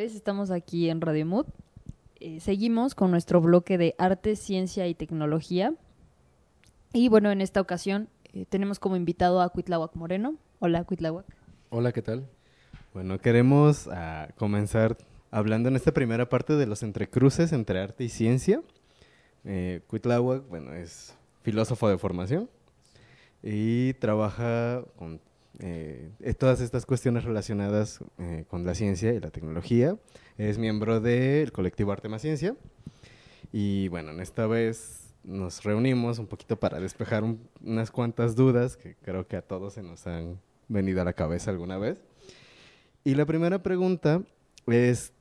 vez estamos aquí en Radio Mood. Eh, seguimos con nuestro bloque de arte, ciencia y tecnología. Y bueno, en esta ocasión eh, tenemos como invitado a Cuitláhuac Moreno. Hola, Cuitláhuac. Hola, ¿qué tal? Bueno, queremos ah, comenzar hablando en esta primera parte de los entrecruces entre arte y ciencia. Eh, Cuitláhuac, bueno, es filósofo de formación y trabaja con eh, todas estas cuestiones relacionadas eh, con la ciencia y la tecnología. Es miembro del colectivo Arte más Ciencia. Y bueno, en esta vez nos reunimos un poquito para despejar unas cuantas dudas que creo que a todos se nos han venido a la cabeza alguna vez. Y la primera pregunta es,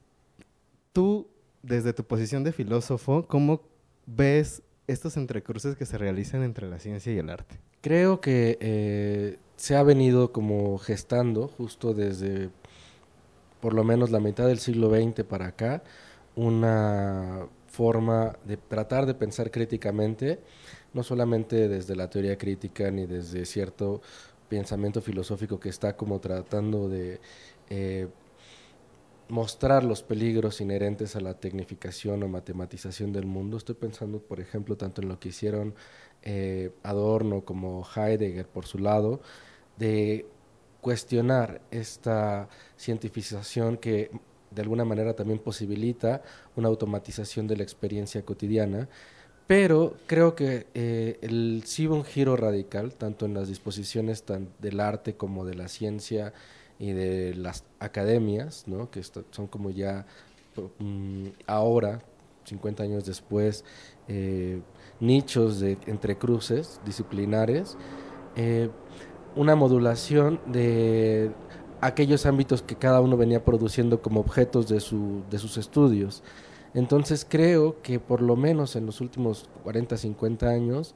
tú, desde tu posición de filósofo, ¿cómo ves estos entrecruces que se realizan entre la ciencia y el arte? Creo que eh, se ha venido como gestando justo desde por lo menos la mitad del siglo XX para acá una forma de tratar de pensar críticamente, no solamente desde la teoría crítica ni desde cierto pensamiento filosófico que está como tratando de eh, mostrar los peligros inherentes a la tecnificación o matematización del mundo. Estoy pensando, por ejemplo, tanto en lo que hicieron eh, Adorno como Heidegger por su lado, de cuestionar esta cientificación que de alguna manera también posibilita una automatización de la experiencia cotidiana, pero creo que eh, el, sí un giro radical, tanto en las disposiciones del arte como de la ciencia y de las academias, ¿no? que son como ya mm, ahora, 50 años después, eh, nichos de entrecruces disciplinares, eh, una modulación de aquellos ámbitos que cada uno venía produciendo como objetos de, su, de sus estudios. Entonces creo que por lo menos en los últimos 40, 50 años,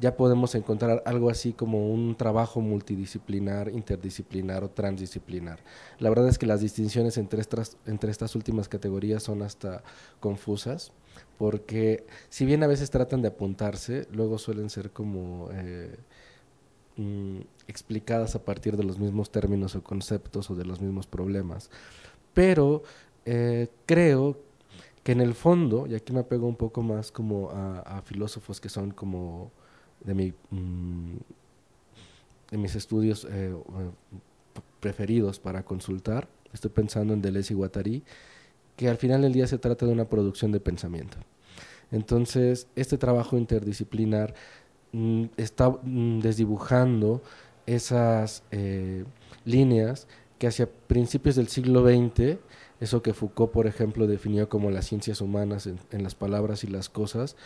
ya podemos encontrar algo así como un trabajo multidisciplinar, interdisciplinar o transdisciplinar. La verdad es que las distinciones entre estas, entre estas últimas categorías son hasta confusas, porque si bien a veces tratan de apuntarse, luego suelen ser como eh, mm, explicadas a partir de los mismos términos o conceptos o de los mismos problemas. Pero eh, creo que en el fondo, y aquí me apego un poco más como a filósofos que son como de, mm, mis estudios eh, preferidos para consultar. Estoy pensando en Deleuze y Guattari, que al final del día se trata de una producción de pensamiento. Entonces, este trabajo interdisciplinar mm, está mm, desdibujando esas eh, líneas que hacia principios del siglo XX, eso que Foucault, por ejemplo, definió como las ciencias humanas en las palabras y las cosas,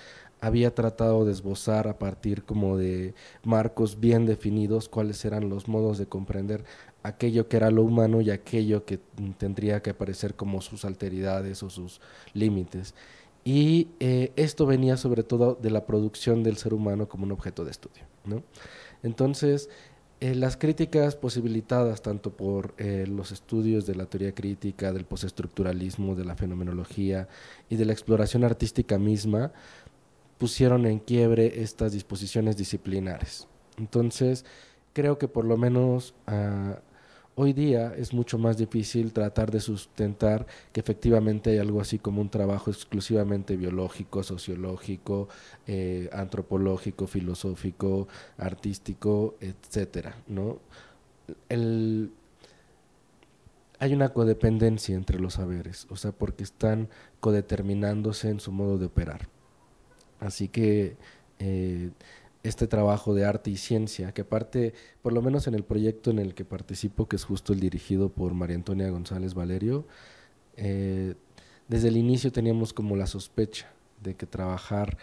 había tratado de esbozar a partir como de marcos bien definidos cuáles eran los modos de comprender aquello que era lo humano y aquello que tendría que aparecer como sus alteridades o sus límites. Y eh, esto venía sobre todo de la producción del ser humano como un objeto de estudio. ¿no? Entonces, eh, las críticas posibilitadas tanto por eh, los estudios de la teoría crítica, del postestructuralismo, de la fenomenología y de la exploración artística misma, pusieron en quiebre estas disposiciones disciplinares. Entonces, creo que por lo menos ah, hoy día es mucho más difícil tratar de sustentar que efectivamente hay algo así como un trabajo exclusivamente biológico, sociológico, eh, antropológico, filosófico, artístico, etcétera, ¿no? hay una codependencia entre los saberes, o sea, porque están codeterminándose en su modo de operar. Así que eh, este trabajo de arte y ciencia, que aparte, por lo menos en el proyecto en el que participo, que es justo el dirigido por María Antonia González Valerio, eh, desde el inicio teníamos como la sospecha de que trabajar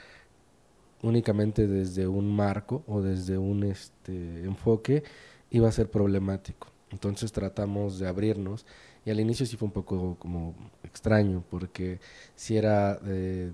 únicamente desde un marco o desde un este, enfoque iba a ser problemático. Entonces tratamos de abrirnos y al inicio sí fue un poco como extraño porque si era... Eh,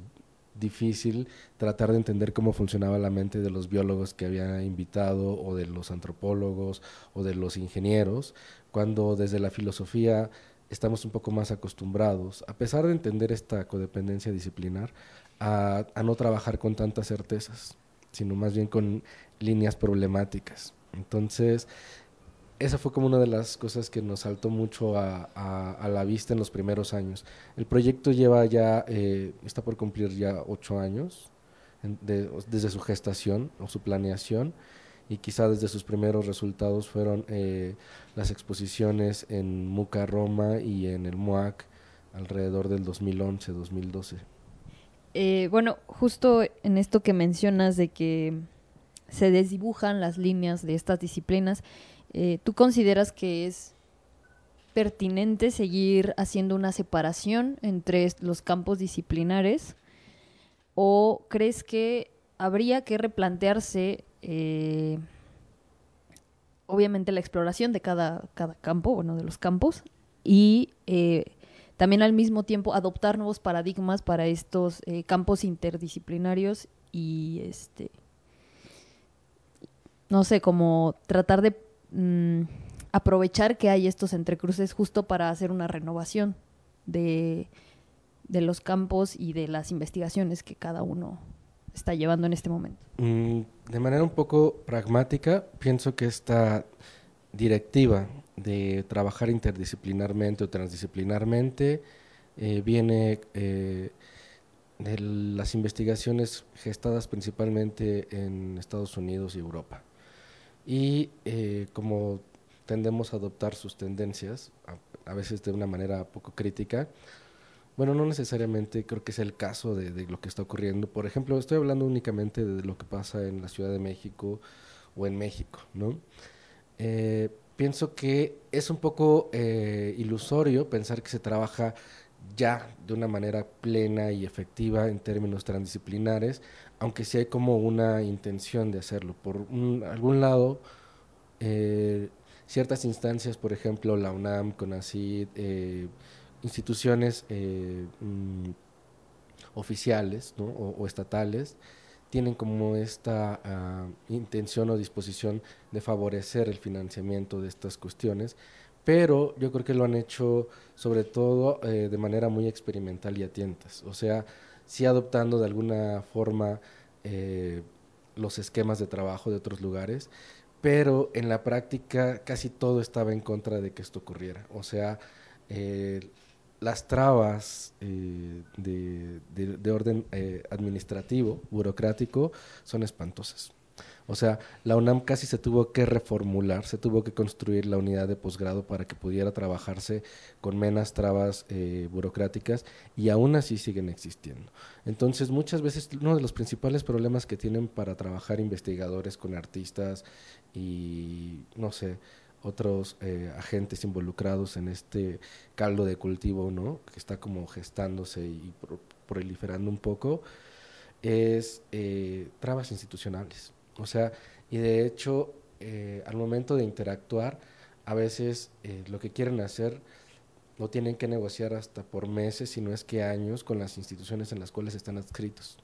difícil tratar de entender cómo funcionaba la mente de los biólogos que había invitado o de los antropólogos o de los ingenieros, cuando desde la filosofía estamos un poco más acostumbrados, a pesar de entender esta codependencia disciplinar, a, no trabajar con tantas certezas, sino más bien con líneas problemáticas. Entonces, esa fue como una de las cosas que nos saltó mucho a, la vista en los primeros años. El proyecto lleva ya, eh, está por cumplir ya ocho años desde su gestación o su planeación y quizá desde sus primeros resultados fueron eh, las exposiciones en Muca Roma y en el MOAC alrededor del 2011-2012. Eh, bueno, justo en esto que mencionas de que se desdibujan las líneas de estas disciplinas, eh, ¿tú consideras que es pertinente seguir haciendo una separación entre los campos disciplinares o crees que habría que replantearse eh, obviamente la exploración de cada, cada campo, bueno, de los campos, y eh, también al mismo tiempo adoptar nuevos paradigmas para estos campos interdisciplinarios y este no sé, como tratar de mm, aprovechar que hay estos entrecruces justo para hacer una renovación de, de los campos y de las investigaciones que cada uno está llevando en este momento? Mm, de manera un poco pragmática, pienso que esta directiva de trabajar interdisciplinarmente o transdisciplinarmente eh, viene eh, de las investigaciones gestadas principalmente en Estados Unidos y Europa. Y eh, como tendemos a adoptar sus tendencias, a veces de una manera poco crítica, bueno, no necesariamente creo que sea el caso de, lo que está ocurriendo. Por ejemplo, estoy hablando únicamente de lo que pasa en la Ciudad de México o en México, ¿no? Eh, pienso que es un poco eh, ilusorio pensar que se trabaja ya de una manera plena y efectiva en términos transdisciplinares, aunque sí hay como una intención de hacerlo. Por algún lado, eh, ciertas instancias, por ejemplo, la UNAM, CONACYT, eh, instituciones eh, mm, oficiales o, estatales tienen como esta ah, intención o disposición de favorecer el financiamiento de estas cuestiones, pero yo creo que lo han hecho sobre todo eh, de manera muy experimental y a tientas, o sea, sí adoptando de alguna forma eh, los esquemas de trabajo de otros lugares, pero en la práctica casi todo estaba en contra de que esto ocurriera, o sea, las trabas eh, de, orden eh, administrativo, burocrático, son espantosas. O sea, la UNAM casi se tuvo que reformular, se tuvo que construir la unidad de posgrado para que pudiera trabajarse con menos trabas eh, burocráticas y aún así siguen existiendo. Entonces, muchas veces uno de los principales problemas que tienen para trabajar investigadores con artistas y, no sé, otros eh, agentes involucrados en este caldo de cultivo, ¿no? Que está como gestándose y proliferando un poco, es eh, trabas institucionales. O sea, y de hecho, eh, al momento de interactuar, a veces lo que quieren hacer no tienen que negociar hasta por meses, si no es que años, con las instituciones en las cuales están adscritos.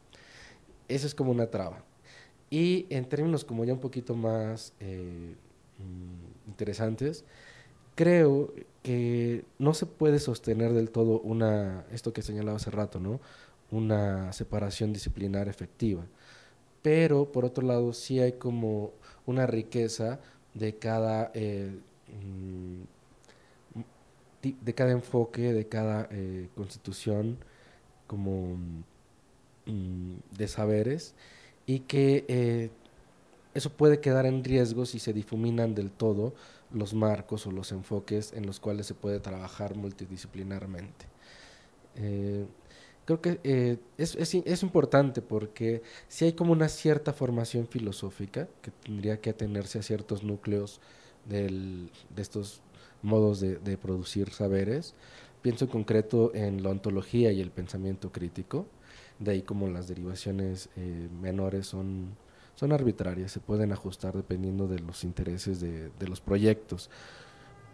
Esa es como una traba. Y en términos como ya un poquito más Mm, interesantes, creo que no se puede sostener del todo una, esto que señalaba hace rato, ¿no? Una separación disciplinar efectiva. Pero, por otro lado, sí hay como una riqueza de cada, eh, mm, de cada enfoque, de cada eh, constitución, como mm, de saberes, y que eh, eso puede quedar en riesgo si se difuminan del todo los marcos o los enfoques en los cuales se puede trabajar multidisciplinarmente. Creo que eh, es, es, importante porque si hay como una cierta formación filosófica que tendría que atenerse a ciertos núcleos de estos modos de, producir saberes. Pienso en concreto en la ontología y el pensamiento crítico, de ahí como las derivaciones eh, menores son son arbitrarias, se pueden ajustar dependiendo de los intereses de, los proyectos.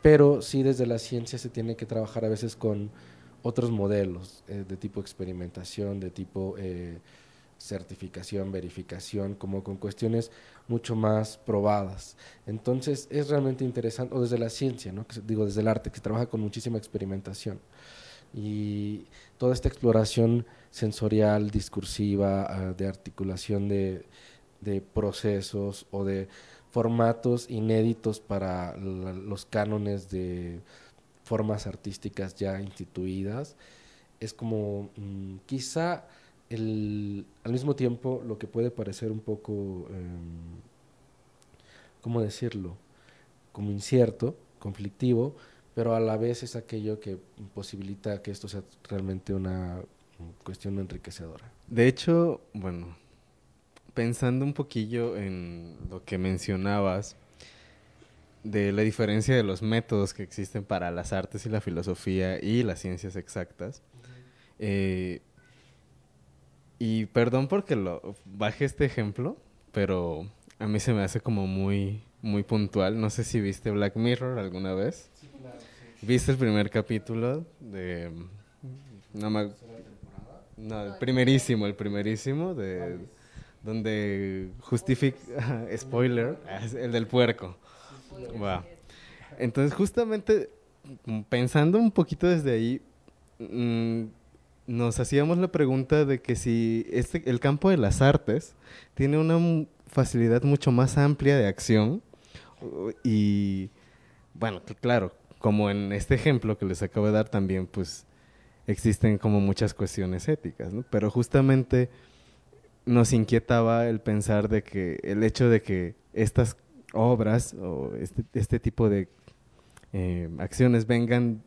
Pero sí desde la ciencia se tiene que trabajar a veces con otros modelos eh, de tipo experimentación, de tipo eh, certificación, verificación, como con cuestiones mucho más probadas. Entonces es realmente interesante, o desde la ciencia, ¿no? digo desde el arte, que se trabaja con muchísima experimentación. Y toda esta exploración sensorial, discursiva, ah, de articulación de, de procesos o de formatos inéditos para los cánones de formas artísticas ya instituidas. Es como mm, quizá el, al mismo tiempo lo que puede parecer un poco, em, ¿cómo decirlo? Como incierto, conflictivo, pero a la vez es aquello que posibilita que esto sea realmente una cuestión enriquecedora. De hecho, bueno, pensando un poquillo en lo que mencionabas de la diferencia de los métodos que existen para las artes y la filosofía y las ciencias exactas, eh, y perdón porque lo baje este ejemplo, pero a mí se me hace como muy, muy puntual. No sé si viste Black Mirror alguna vez. Sí, claro. ¿Viste el primer capítulo de... No, me... no, el primerísimo, el primerísimo de... Donde justifica... spoiler, el del puerco. Wow. Entonces, justamente pensando un poquito desde ahí, mm, nos hacíamos la pregunta de que si este, el campo de las artes tiene una facilidad mucho más amplia de acción y, bueno, claro, como en este ejemplo que les acabo de dar también, pues existen como muchas cuestiones éticas, ¿no? Pero justamente nos inquietaba el pensar de que el hecho de que estas obras o este, este tipo de eh, acciones vengan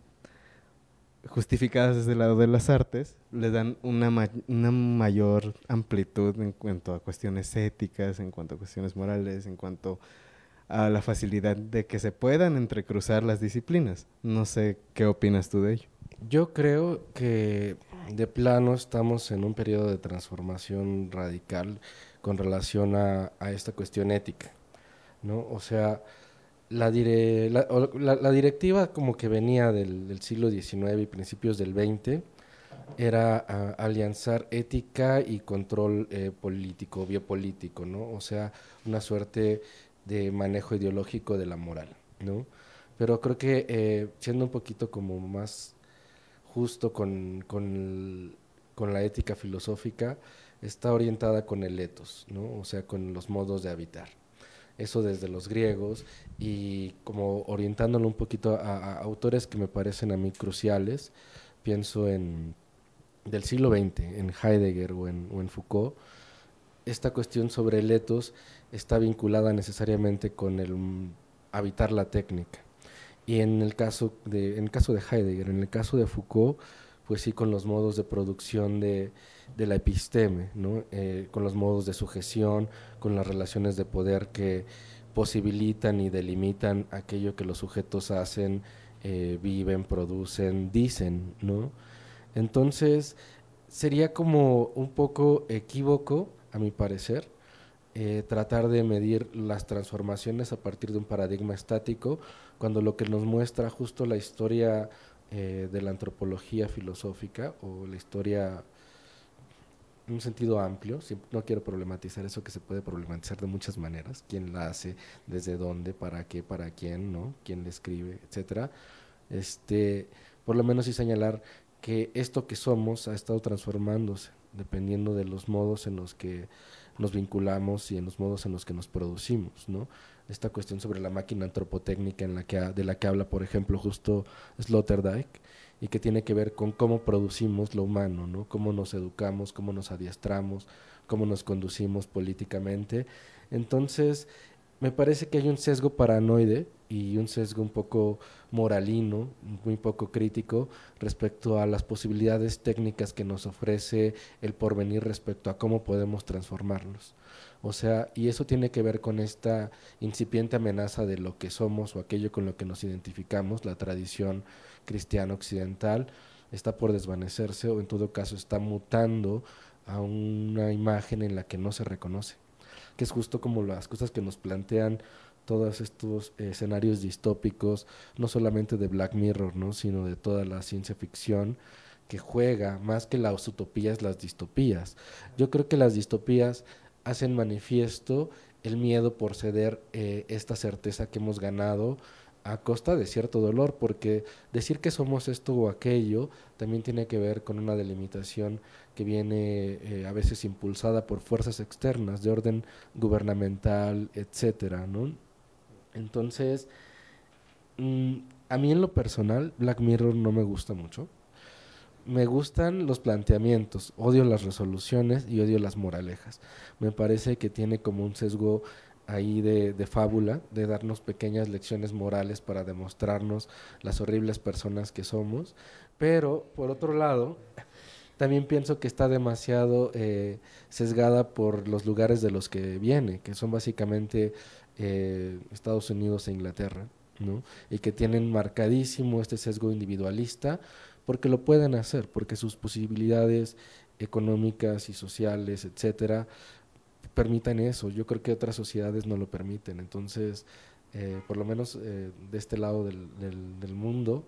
justificadas desde el lado de las artes, le dan una, una mayor amplitud en cuanto a cuestiones éticas, en cuanto a cuestiones morales, en cuanto a la facilidad de que se puedan entrecruzar las disciplinas. No sé qué opinas tú de ello. Yo creo que de plano estamos en un periodo de transformación radical con relación a, a esta cuestión ética, ¿no? O sea, la, la, directiva como que venía del, siglo XIX y principios del XX era alianzar ética y control eh, político, biopolítico, ¿no? O sea, una suerte de manejo ideológico de la moral, ¿no? Pero creo que eh, siendo un poquito como más justo con, con, con la ética filosófica, está orientada con el etos, ¿no? O sea, con los modos de habitar eso desde los griegos y como orientándolo un poquito a, autores que me parecen a mí cruciales, pienso en del siglo XX, en Heidegger o en, Foucault, esta cuestión sobre el etos está vinculada necesariamente con el habitar la técnica. Y en el caso de, en el caso de Heidegger, en el caso de Foucault, pues sí con los modos de producción de, de la episteme, ¿no? Eh, con los modos de sujeción, con las relaciones de poder que posibilitan y delimitan aquello que los sujetos hacen, eh, viven, producen, dicen, ¿no? Entonces, sería como un poco equívoco, a mi parecer, eh, tratar de medir las transformaciones a partir de un paradigma estático, cuando lo que nos muestra justo la historia de la antropología filosófica o la historia en un sentido amplio, no quiero problematizar eso que se puede problematizar de muchas maneras, quién la hace, desde dónde, para qué, para quién, ¿no? quién le escribe, etcétera. Este, por lo menos sí señalar que esto que somos ha estado transformándose dependiendo de los modos en los que nos vinculamos y en los modos en los que nos producimos, ¿no? Esta cuestión sobre la máquina antropotécnica en la que de la que habla, por ejemplo, justo Sloterdijk, y que tiene que ver con cómo producimos lo humano, ¿no? Cómo nos educamos, cómo nos adiestramos, cómo nos conducimos políticamente. Entonces, me parece que hay un sesgo paranoide y un sesgo un poco moralino, muy poco crítico respecto a las posibilidades técnicas que nos ofrece el porvenir respecto a cómo podemos transformarnos. O sea, y eso tiene que ver con esta incipiente amenaza de lo que somos o aquello con lo que nos identificamos, la tradición cristiano occidental está por desvanecerse o en todo caso está mutando a una imagen en la que no se reconoce, que es justo como las cosas que nos plantean todos estos escenarios distópicos, no solamente de Black Mirror, ¿no? sino de toda la ciencia ficción que juega más que las utopías, las distopías. Yo creo que las distopías hacen manifiesto el miedo por ceder eh, esta certeza que hemos ganado a costa de cierto dolor, porque decir que somos esto o aquello también tiene que ver con una delimitación que viene eh, a veces impulsada por fuerzas externas de orden gubernamental, etcétera, ¿no? Entonces, mm, a mí en lo personal, Black Mirror no me gusta mucho. Me gustan los planteamientos, odio las resoluciones y odio las moralejas. Me parece que tiene como un sesgo ahí de, de, fábula, de darnos pequeñas lecciones morales para demostrarnos las horribles personas que somos. Pero, por otro lado, también pienso que está demasiado eh, sesgada por los lugares de los que viene, que son básicamente eh, Estados Unidos e Inglaterra, ¿no? y que tienen marcadísimo este sesgo individualista, porque lo pueden hacer, porque sus posibilidades económicas y sociales, etcétera, permitan eso. Yo creo que otras sociedades no lo permiten. Entonces, eh, por lo menos de este lado del, del, del mundo,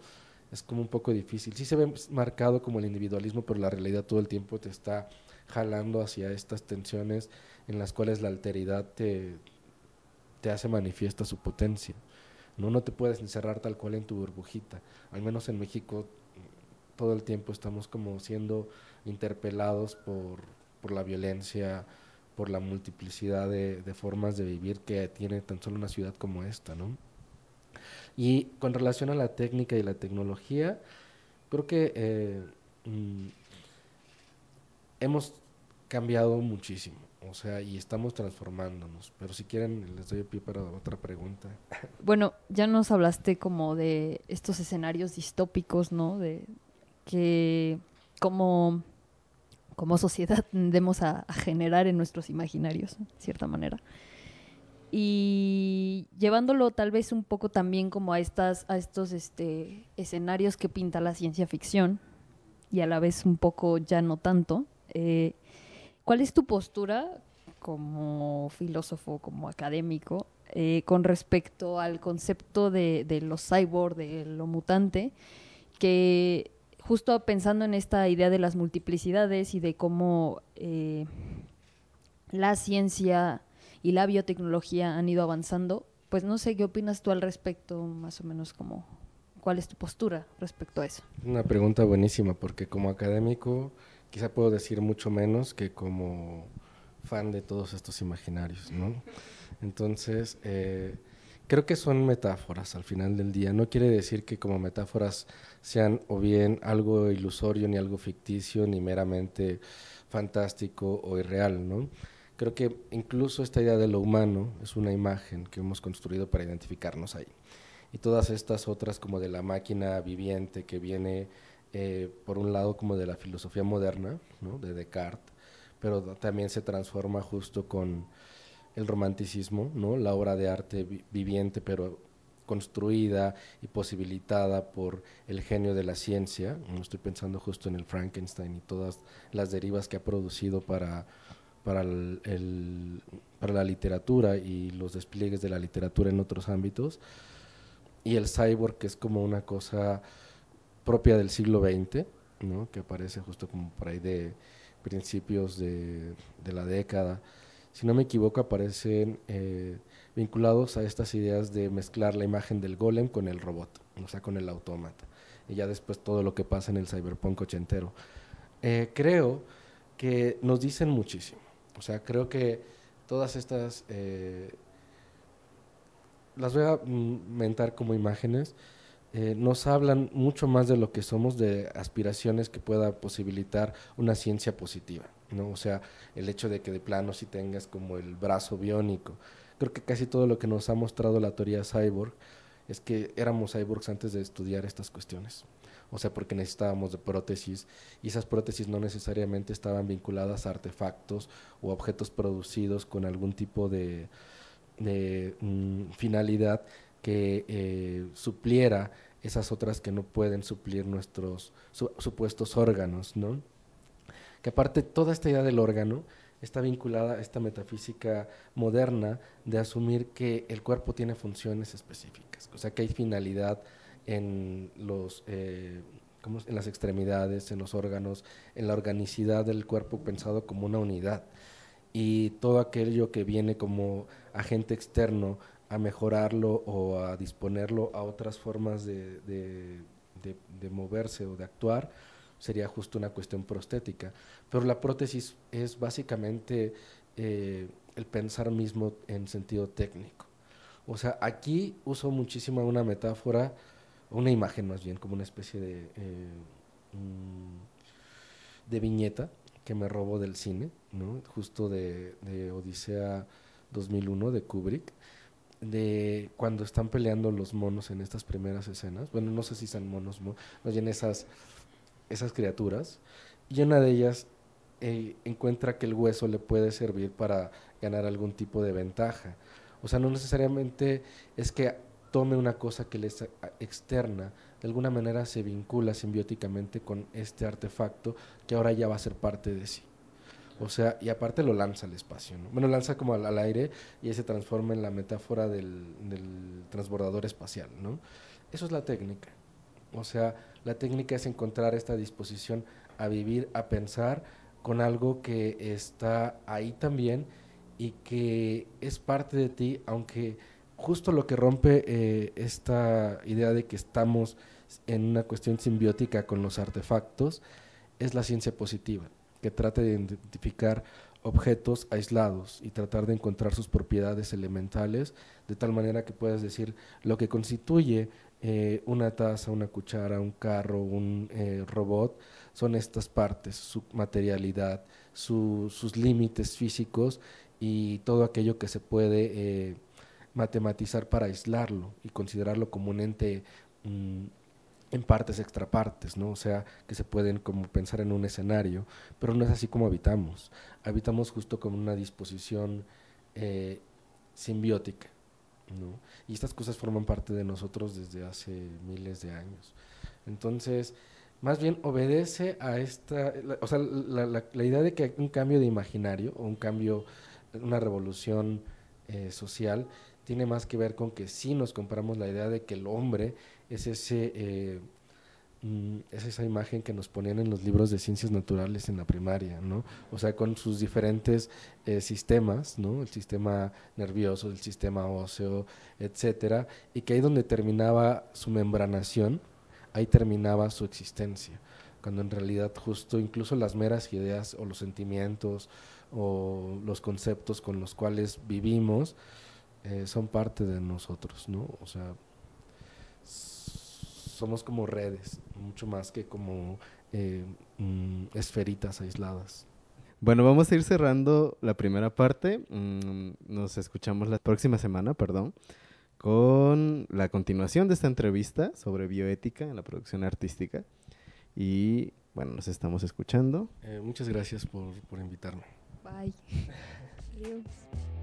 es como un poco difícil. Sí se ve marcado como el individualismo, pero la realidad todo el tiempo te está jalando hacia estas tensiones en las cuales la alteridad te, te hace manifiesta su potencia. ¿no? no te puedes encerrar tal cual en tu burbujita. Al menos en México todo el tiempo estamos como siendo interpelados por, por la violencia, por la multiplicidad de, formas de vivir que tiene tan solo una ciudad como esta, ¿no? Y con relación a la técnica y la tecnología, creo que eh, mm, hemos cambiado muchísimo, o sea, y estamos transformándonos. Pero si quieren, les doy pie para otra pregunta. Bueno, ya nos hablaste como de estos escenarios distópicos, ¿no? De que como, como sociedad tendemos a, generar en nuestros imaginarios, de cierta manera. Y llevándolo tal vez un poco también como a estas a estos este escenarios que pinta la ciencia ficción y a la vez un poco ya no tanto eh, ¿cuál es tu postura como filósofo como académico eh, con respecto al concepto de, de los cyborg de lo mutante que justo pensando en esta idea de las multiplicidades y de cómo eh, la ciencia y la biotecnología han ido avanzando. Pues no sé qué opinas tú al respecto, más o menos como cuál es tu postura respecto a eso. Una pregunta buenísima, porque como académico quizá puedo decir mucho menos que como fan de todos estos imaginarios, ¿no? Entonces, eh, creo que son metáforas al final del día. No quiere decir que como metáforas sean o bien algo ilusorio, ni algo ficticio, ni meramente fantástico o irreal, ¿no? Creo que incluso esta idea de lo humano es una imagen que hemos construido para identificarnos ahí. Y todas estas otras como de la máquina viviente que viene eh, por un lado como de la filosofía moderna, ¿no? de Descartes, pero también se transforma justo con el romanticismo, la obra de arte viviente pero construida y posibilitada por el genio de la ciencia. Estoy pensando justo en el Frankenstein y todas las derivas que ha producido para para, la literatura y los despliegues de la literatura en otros ámbitos, y el cyborg, que es como una cosa propia del siglo XX, que aparece justo como por ahí de principios de la década. Si no me equivoco, aparecen eh, vinculados a estas ideas de mezclar la imagen del golem con el robot, o sea, con el autómata. Y ya después todo lo que pasa en el cyberpunk ochentero. Eh, creo que nos dicen muchísimo. O sea, creo que todas estas, eh, las voy a mentar como imágenes, eh, nos hablan mucho más de lo que somos, de aspiraciones que pueda posibilitar una ciencia positiva, ¿no? O sea, el hecho de que de plano si tengas como el brazo biónico. Creo que casi todo lo que nos ha mostrado la teoría cyborg es que éramos cyborgs antes de estudiar estas cuestiones o sea, porque necesitábamos de prótesis y esas prótesis no necesariamente estaban vinculadas a artefactos o objetos producidos con algún tipo de, mm, finalidad que eh, supliera esas otras que no pueden suplir nuestros su, supuestos órganos, ¿no? Que aparte toda esta idea del órgano está vinculada a esta metafísica moderna de asumir que el cuerpo tiene funciones específicas, o sea que hay finalidad en, los, eh, en las extremidades, en los órganos, en la organicidad del cuerpo pensado como una unidad. Y todo aquello que viene como agente externo a mejorarlo o a disponerlo a otras formas de, de, de, moverse o de actuar, sería justo una cuestión prostética. Pero la prótesis es básicamente eh, el pensar mismo en sentido técnico. O sea, aquí uso muchísimo una metáfora, una imagen más bien, como una especie de, eh, mm, de viñeta que me robo del cine, ¿no? justo de, de Odisea 2001 de Kubrick, de cuando están peleando los monos en estas primeras escenas. Bueno, no sé si son monos, más bien esas, esas criaturas. Y una de ellas eh, encuentra que el hueso le puede servir para ganar algún tipo de ventaja. O sea, no necesariamente es que tome una cosa que le es externa, de alguna manera se vincula simbióticamente con este artefacto que ahora ya va a ser parte de sí. O sea, y aparte lo lanza al espacio, ¿no? Bueno, lanza como al, aire y se transforma en la metáfora del, transbordador espacial, ¿no? Eso es la técnica. O sea, la técnica es encontrar esta disposición a vivir, a pensar con algo que está ahí también y que es parte de ti, aunque justo lo que rompe eh, esta idea de que estamos en una cuestión simbiótica con los artefactos es la ciencia positiva que trate de identificar objetos aislados y tratar de encontrar sus propiedades elementales, de tal manera que puedas decir lo que constituye eh, una taza, una cuchara, un carro, un eh, robot, son estas partes, su materialidad, sus límites físicos y todo aquello que se puede eh, matematizar para aislarlo y considerarlo como un ente mm, en partes extrapartes, ¿no? O sea, que se pueden como pensar en un escenario, pero no es así como habitamos. Habitamos justo con una disposición eh, simbiótica, ¿no? Y estas cosas forman parte de nosotros desde hace miles de años. Entonces, más bien obedece a esta, o sea, la, la, idea de que un cambio de imaginario o un cambio, una revolución eh, social, tiene más que ver con que si nos compramos la idea de que el hombre es ese eh, mm, es esa imagen que nos ponían en los libros de ciencias naturales en la primaria, ¿no? O sea, con sus diferentes eh, sistemas, ¿no? El sistema nervioso, el sistema óseo, etcétera, y que ahí donde terminaba su membranación, ahí terminaba su existencia, cuando en realidad justo incluso las meras ideas o los sentimientos o los conceptos con los cuales vivimos eh, son parte de nosotros, ¿no? O sea, somos como redes, mucho más que como eh, mm, esferitas aisladas. Bueno, vamos a ir cerrando la primera parte. Mm, nos escuchamos la próxima semana, perdón, con la continuación de esta entrevista sobre bioética en la producción artística. Y bueno, nos estamos escuchando. Eh, muchas gracias por, por invitarme. Bye. Adiós.